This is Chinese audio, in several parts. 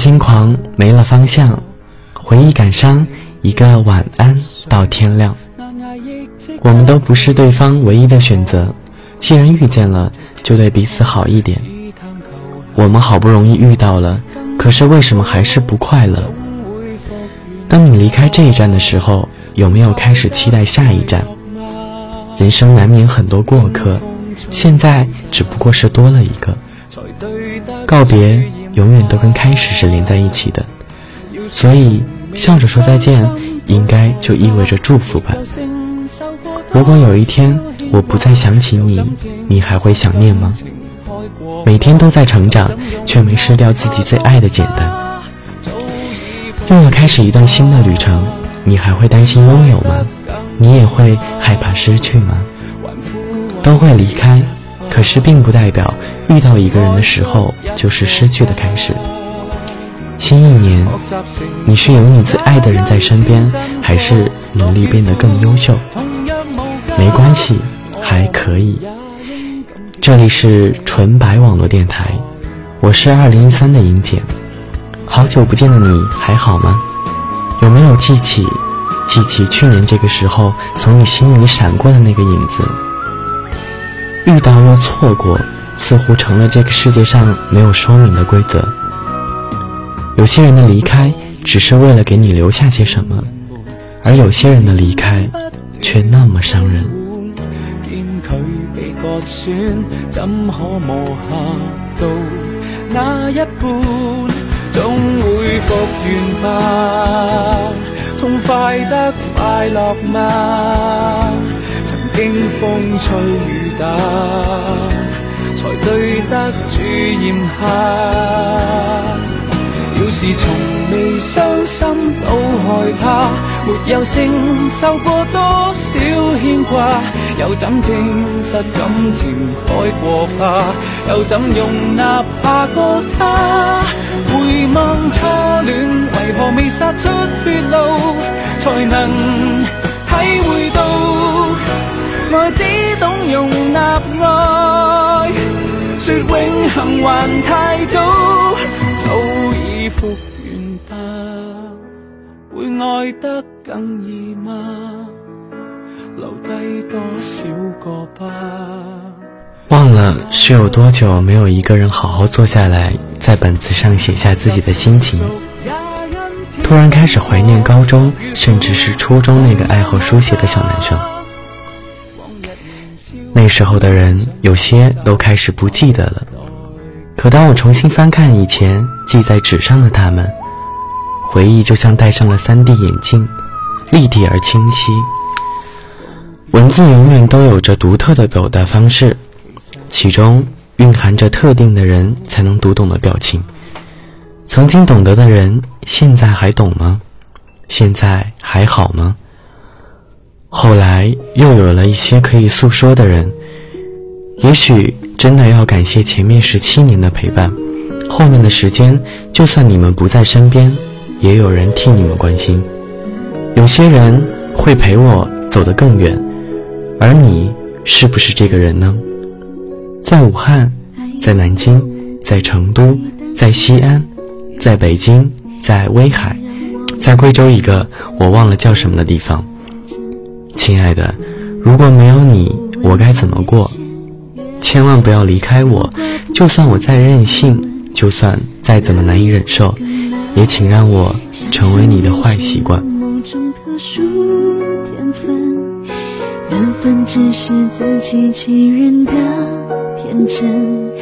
轻狂，没了方向，回忆感伤，一个晚安到天亮。我们都不是对方唯一的选择，既然遇见了，就对彼此好一点。我们好不容易遇到了，可是为什么还是不快乐？当你离开这一站的时候，有没有开始期待下一站？人生难免很多过客，现在只不过是多了一个。告别永远都跟开始是连在一起的，所以笑着说再见，应该就意味着祝福吧。如果有一天我不再想起你，你还会想念吗？每天都在成长，却没失掉自己最爱的简单。又要开始一段新的旅程，你还会担心拥有吗？你也会害怕失去吗？都会离开，可是并不代表遇到一个人的时候就是失去的开始。新一年，你是有你最爱的人在身边，还是努力变得更优秀？没关系，还可以。这里是纯白网络电台，我是二零一三的英姐。好久不见的你还好吗？有没有记起，记起去年这个时候从你心里闪过的那个影子？遇到又错过，似乎成了这个世界上没有说明的规则。有些人的离开只是为了给你留下些什么，而有些人的离开却那么伤人。总会复原吧，痛快得快乐吗？曾经风吹雨才对得住炎夏。要是从未伤心都害怕，没有承受过多少牵挂，又怎证实感情开过花？又怎容纳下个他？回望初恋，为何未杀出血路，才能体会到我只懂容纳爱，说永恒还太早，早已复原吧，会爱得更易吗？留低多少个吧？忘了是有多久没有一个人好好坐下来，在本子上写下自己的心情。突然开始怀念高中，甚至是初中那个爱好书写的小男生。那时候的人，有些都开始不记得了。可当我重新翻看以前记在纸上的他们，回忆就像戴上了 3D 眼镜，立体而清晰。文字永远都有着独特的表达方式。其中蕴含着特定的人才能读懂的表情。曾经懂得的人，现在还懂吗？现在还好吗？后来又有了一些可以诉说的人。也许真的要感谢前面十七年的陪伴，后面的时间，就算你们不在身边，也有人替你们关心。有些人会陪我走得更远，而你是不是这个人呢？在武汉，在南京，在成都，在西安，在北京，在威海，在贵州一个我忘了叫什么的地方。亲爱的，如果没有你，我该怎么过？千万不要离开我，就算我再任性，就算再怎么难以忍受，也请让我成为你的坏习惯。缘分只是自欺欺人的。天真，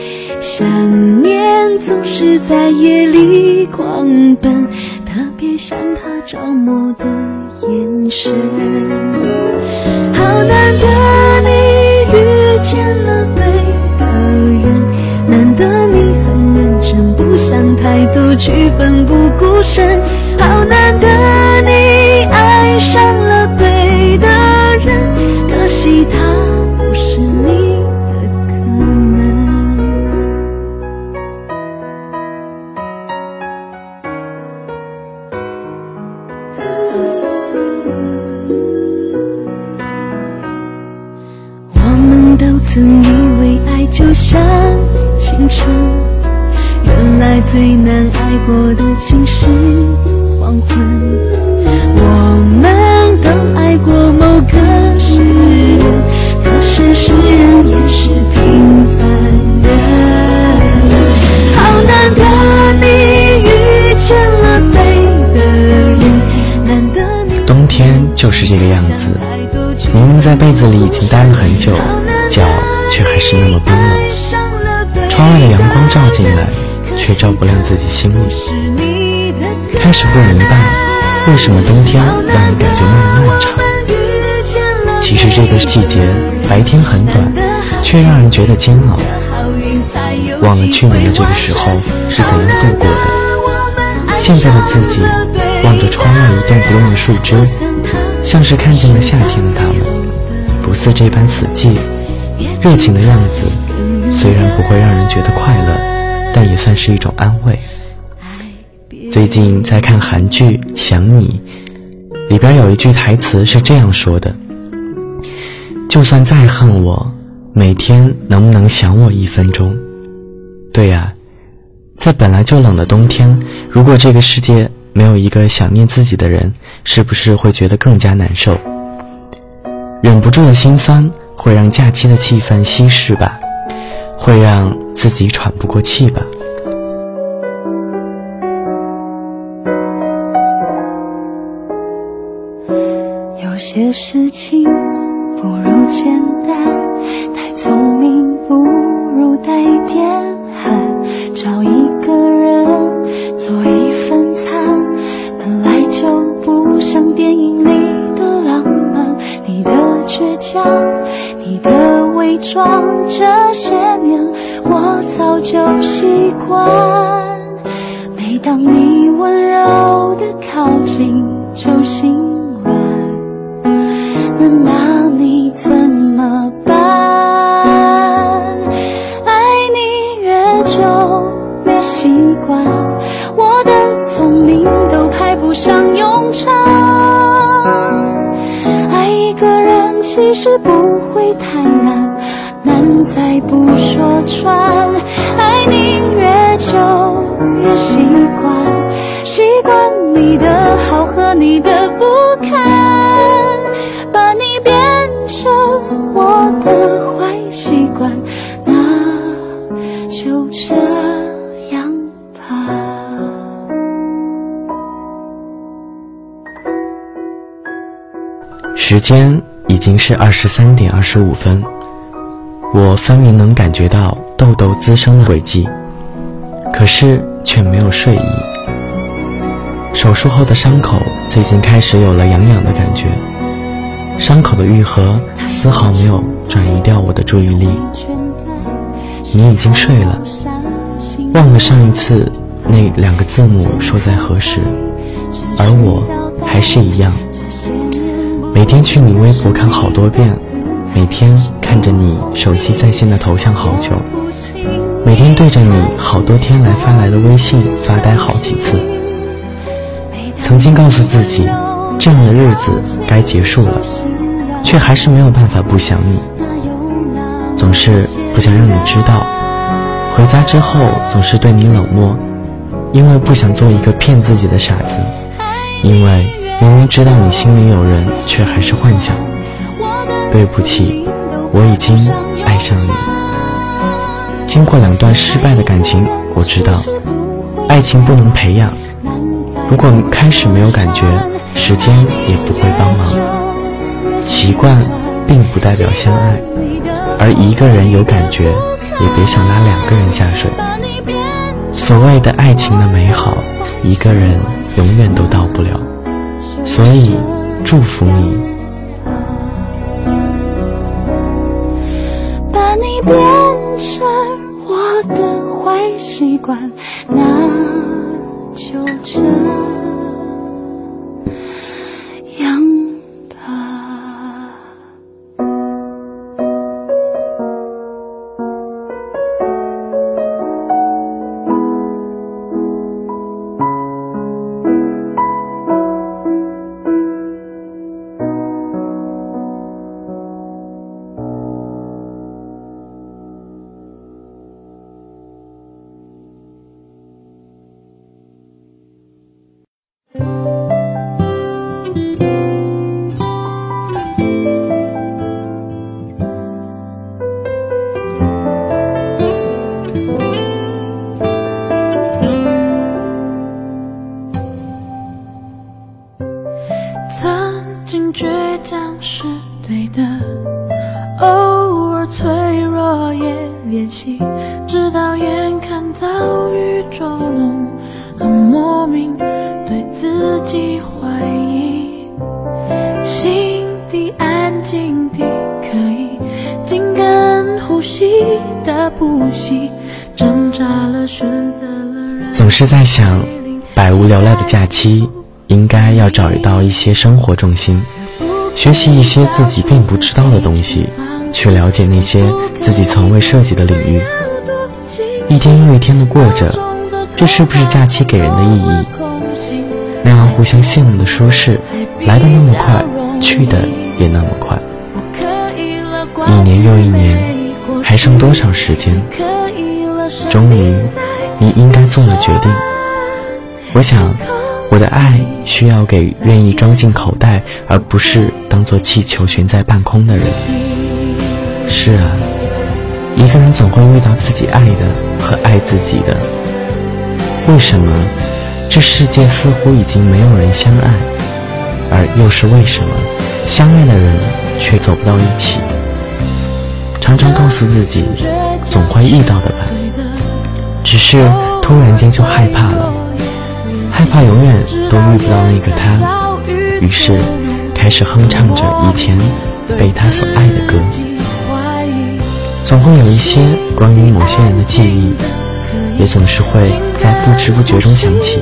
想念总是在夜里狂奔，特别像他着魔的眼神。好难得你遇见了对的人，难得你很认真，不想太多去奋不顾身。好难得过的竟是黄昏。我们都爱过某个诗人，可是诗人也是平凡人。好难得你遇见了对的人，难得你冬天就是这个样子，明明在被子里已经待了很久，脚却还是那么冰冷。窗外的阳光照进来，却照不亮自己心里。开始不明白，为什么冬天让人感觉那么漫长。其实这个季节白天很短，却让人觉得煎熬。忘了去年的这个时候是怎样度过的，现在的自己望着窗外一动不动的树枝，像是看见了夏天的他们，不似这般死寂。热情的样子虽然不会让人觉得快乐，但也算是一种安慰。最近在看韩剧《想你》，里边有一句台词是这样说的：“就算再恨我，每天能不能想我一分钟？”对呀，在本来就冷的冬天，如果这个世界没有一个想念自己的人，是不是会觉得更加难受？忍不住的心酸会让假期的气氛稀释吧，会让自己喘不过气吧。有些事情不如见你的伪装，这些年我早就习惯。每当你温柔的靠近，就心其实不会太难，难在不说穿。爱你越久越习惯，习惯你的好和你的不堪。把你变成我的坏习惯，那就这样吧。时间已经是二十三点二十五分，我分明能感觉到痘痘滋生的轨迹，可是却没有睡意。手术后的伤口最近开始有了痒痒的感觉。伤口的愈合丝毫没有转移掉我的注意力。你已经睡了，忘了上一次那两个字母说在何时，而我还是一样，每天去你微博看好多遍，每天看着你手机在线的头像好久，每天对着你好多天来发来的微信发呆好几次。曾经告诉自己。这样的日子该结束了，却还是没有办法不想你。总是不想让你知道，回家之后总是对你冷漠，因为不想做一个骗自己的傻子。因为明明知道你心里有人，却还是幻想。对不起，我已经爱上你。经过两段失败的感情，我知道，爱情不能培养。如果开始没有感觉。时间也不会帮忙，习惯并不代表相爱，而一个人有感觉，也别想拉两个人下水。所谓的爱情的美好，一个人永远都到不了，所以祝福你。把你变成我的坏习惯，那就这。的呼吸，挣扎了选择了，总是在想，百无聊赖的假期。应该要找到一些生活重心，学习一些自己并不知道的东西，去了解那些自己从未涉及的领域。一天又一天的过着，这是不是假期给人的意义？那样互相羡慕的舒适，来的那么快，去的也那么快。一年又一年，还剩多少时间？终于，你应该做了决定。我想。我的爱需要给愿意装进口袋，而不是当做气球悬在半空的人。是啊，一个人总会遇到自己爱的和爱自己的。为什么这世界似乎已经没有人相爱，而又是为什么相爱的人却走不到一起？常常告诉自己，总会遇到的吧，只是突然间就害怕了。害怕永远都遇不到那个他，于是开始哼唱着以前被他所爱的歌。总会有一些关于某些人的记忆，也总是会在不知不觉中想起。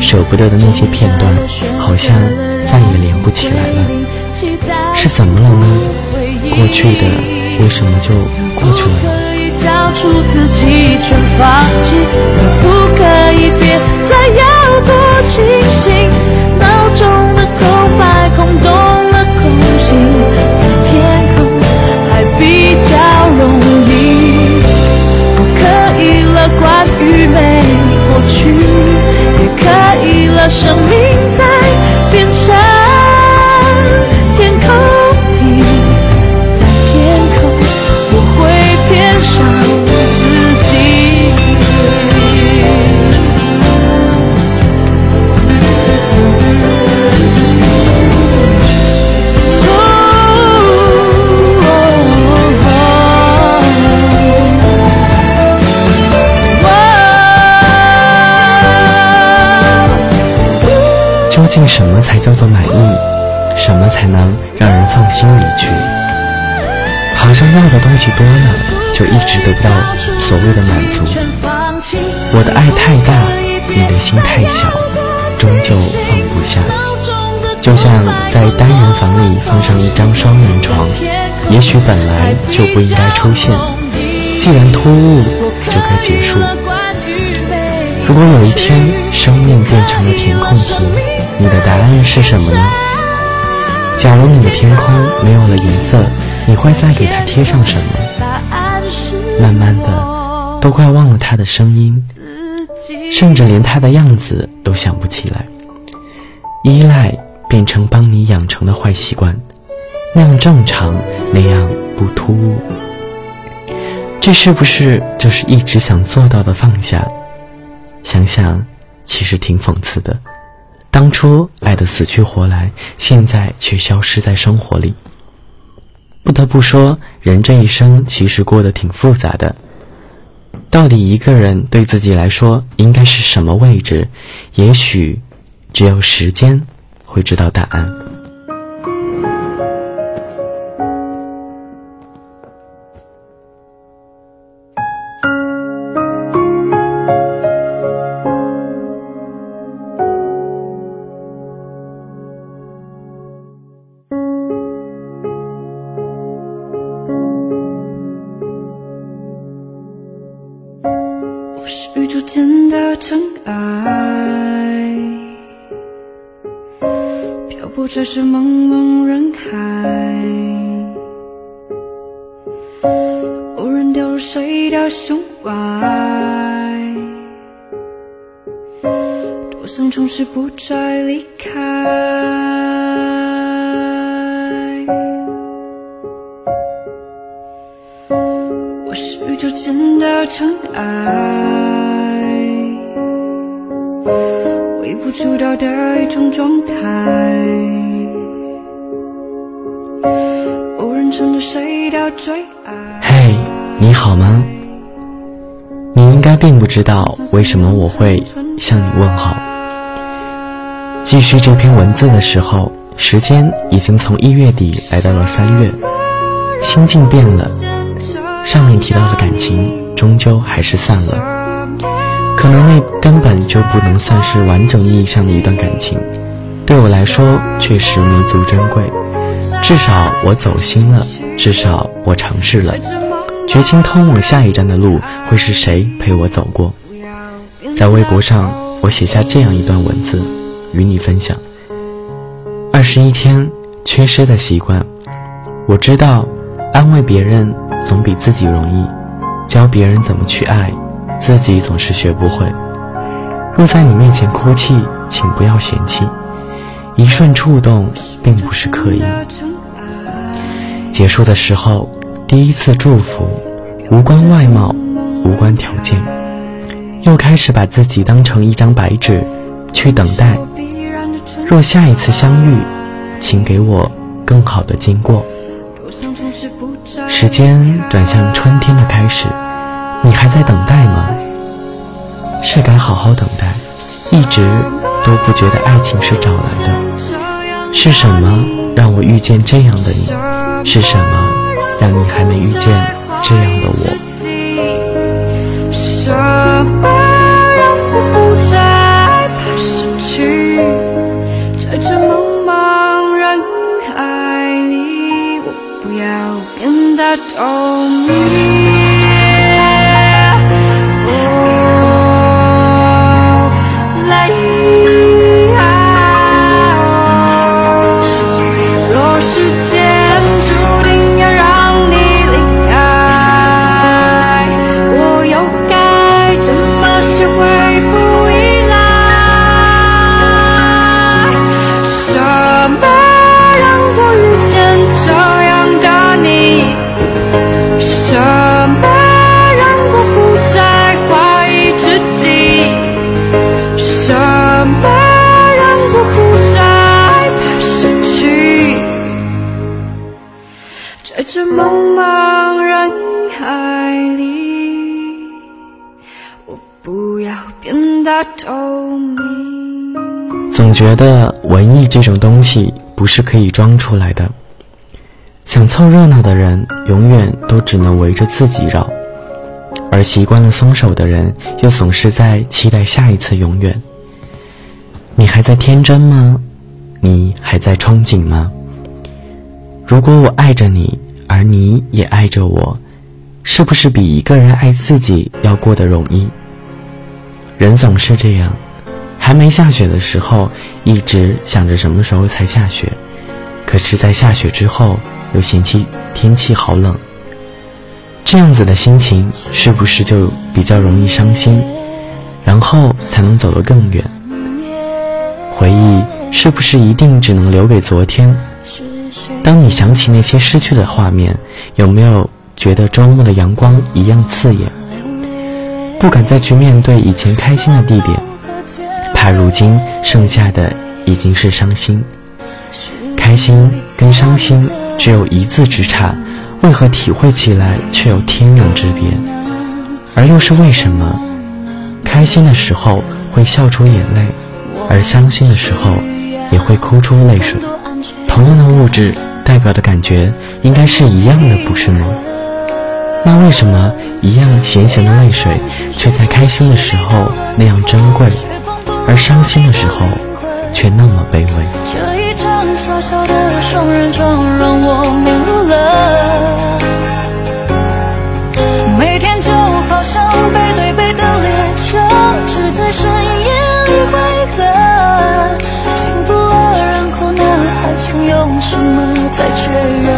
舍不得的那些片段，好像再也连不起来了。是怎么了呢？过去的为什么就过去了呢？交出自己，全放弃，可不可以别再要多清醒？脑中的空白空洞了空心，在天空还比较容易。我可以了，关于没过去，也可以了，生命在竟什么才叫做满意？什么才能让人放心离去？好像要的东西多了，就一直得不到所谓的满足。我的爱太大，你的心太小，终究放不下。就像在单人房里放上一张双人床，也许本来就不应该出现，既然突兀，就该结束。如果有一天生命变成了填空题，你的答案是什么呢？假如你的天空没有了颜色，你会再给它贴上什么？慢慢的，都快忘了他的声音，甚至连他的样子都想不起来。依赖变成帮你养成的坏习惯，那样正常，那样不突兀。这是不是就是一直想做到的放下？想想，其实挺讽刺的。当初爱得死去活来，现在却消失在生活里。不得不说，人这一生其实过得挺复杂的。到底一个人对自己来说应该是什么位置？也许，只有时间会知道答案。是茫茫人海，无人掉入谁的胸怀，多想从此不再离开。我是宇宙间的尘埃，微不足道的一种状态。嘿，你好吗？你应该并不知道为什么我会向你问好。继续这篇文字的时候，时间已经从一月底来到了三月，心境变了，上面提到的感情终究还是散了。可能那根本就不能算是完整意义上的一段感情，对我来说确实弥足珍贵。至少我走心了，至少我尝试了。决心通往下一站的路会是谁陪我走过？在微博上，我写下这样一段文字，与你分享。二十一天缺失的习惯，我知道，安慰别人总比自己容易，教别人怎么去爱，自己总是学不会。若在你面前哭泣，请不要嫌弃，一瞬触动并不是刻意。结束的时候。第一次祝福，无关外貌，无关条件，又开始把自己当成一张白纸，去等待。若下一次相遇，请给我更好的经过。时间转向春天的开始，你还在等待吗？是该好好等待。一直都不觉得爱情是找来的，是什么让我遇见这样的你？是什么？让你还没遇见这样的我。什么让我不再怕失去？在这茫茫人海里，我不要变得透明。觉得文艺这种东西不是可以装出来的。想凑热闹的人，永远都只能围着自己绕；而习惯了松手的人，又总是在期待下一次永远。你还在天真吗？你还在憧憬吗？如果我爱着你，而你也爱着我，是不是比一个人爱自己要过得容易？人总是这样，还没下雪的时候，一直想着什么时候才下雪，可是，在下雪之后，又嫌弃天气好冷。这样子的心情，是不是就比较容易伤心？然后才能走得更远。回忆是不是一定只能留给昨天？当你想起那些失去的画面，有没有觉得周末的阳光一样刺眼？不敢再去面对以前开心的地点，他如今剩下的已经是伤心。开心跟伤心只有一字之差，为何体会起来却有天壤之别？而又是为什么？开心的时候会笑出眼泪，而伤心的时候也会哭出泪水。同样的物质代表的感觉应该是一样的，不是吗？那为什么一样咸咸的泪水，却在开心的时候那样珍贵，而伤心的时候却那么卑微？这一场小小的双人床让我迷路了，每天就好像背对背的列车，只在深夜里汇合。幸福了，然后呢？爱情用什么再确认？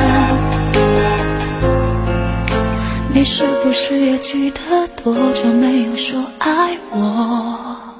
你是不是也记得多久没有说爱我？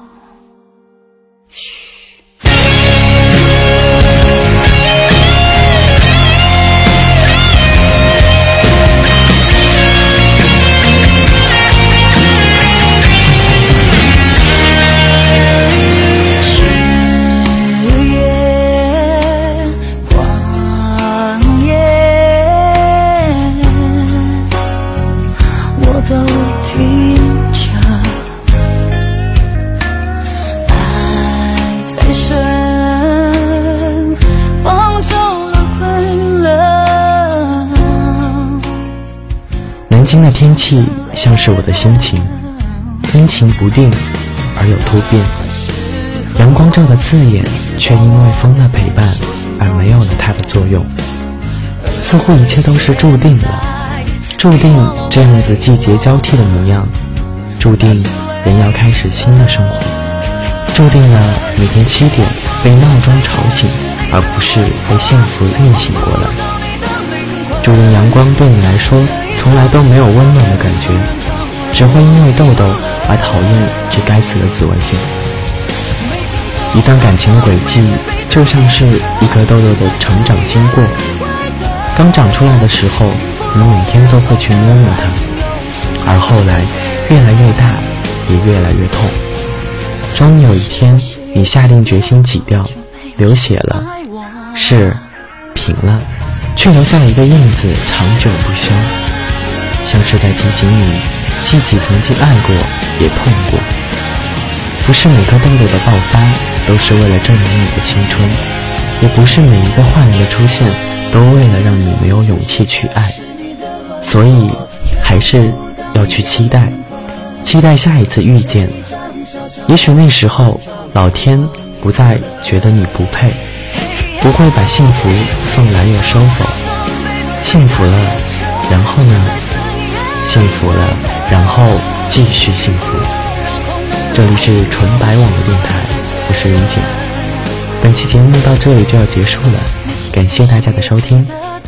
京的天气像是我的心情，阴晴不定而有突变。阳光这个字眼，却因为风的陪伴而没有了它的作用。似乎一切都是注定了，注定这样子季节交替的模样，注定人要开始新的生活，注定了每天七点被闹钟吵醒，而不是被幸福运醒过来。注定阳光对你来说从来都没有温暖的感觉，只会因为痘痘而讨厌这该死的紫外线。一段感情的轨迹就像是一颗痘痘的成长经过。刚长出来的时候，你每天都会去摸摸它，而后来越来越大，也越来越痛。终于有一天，你下定决心挤掉，流血了，是平了，却留下一个印子，长久不消，像是在提醒你，自己曾经爱过，也痛过。不是每颗痘痘的爆发都是为了证明你的青春，也不是每一个坏人的出现。都为了让你没有勇气去爱，所以还是要去期待，期待下一次遇见。也许那时候老天不再觉得你不配，不会把幸福送来又收走。幸福了，然后呢？幸福了，然后继续幸福。这里是纯白网的电台，我是任景。本期节目到这里就要结束了。感谢大家的收听，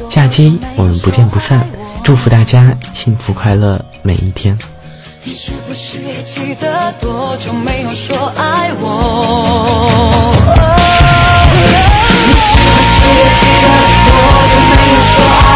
下期我们不见不散。祝福大家幸福快乐每一天。你是不是也记得多久没有说爱我？记得多久没有说爱。